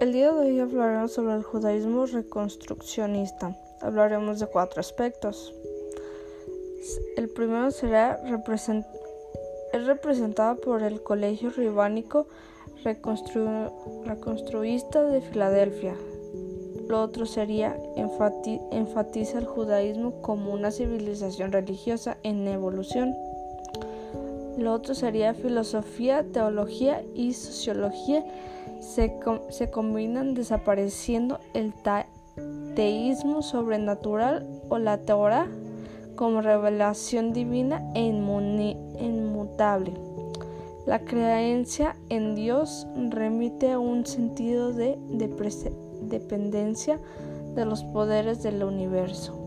El día de hoy hablaremos sobre el judaísmo reconstruccionista. Hablaremos de cuatro aspectos. El primero será es representado por el Colegio Ribánico Reconstru Reconstruista de Filadelfia. Lo otro sería enfati enfatiza el judaísmo como una civilización religiosa en evolución. Lo otro sería filosofía, teología y sociología se, se combinan desapareciendo el teísmo sobrenatural o la Torah como revelación divina e inmutable. La creencia en Dios remite a un sentido de dependencia de los poderes del universo.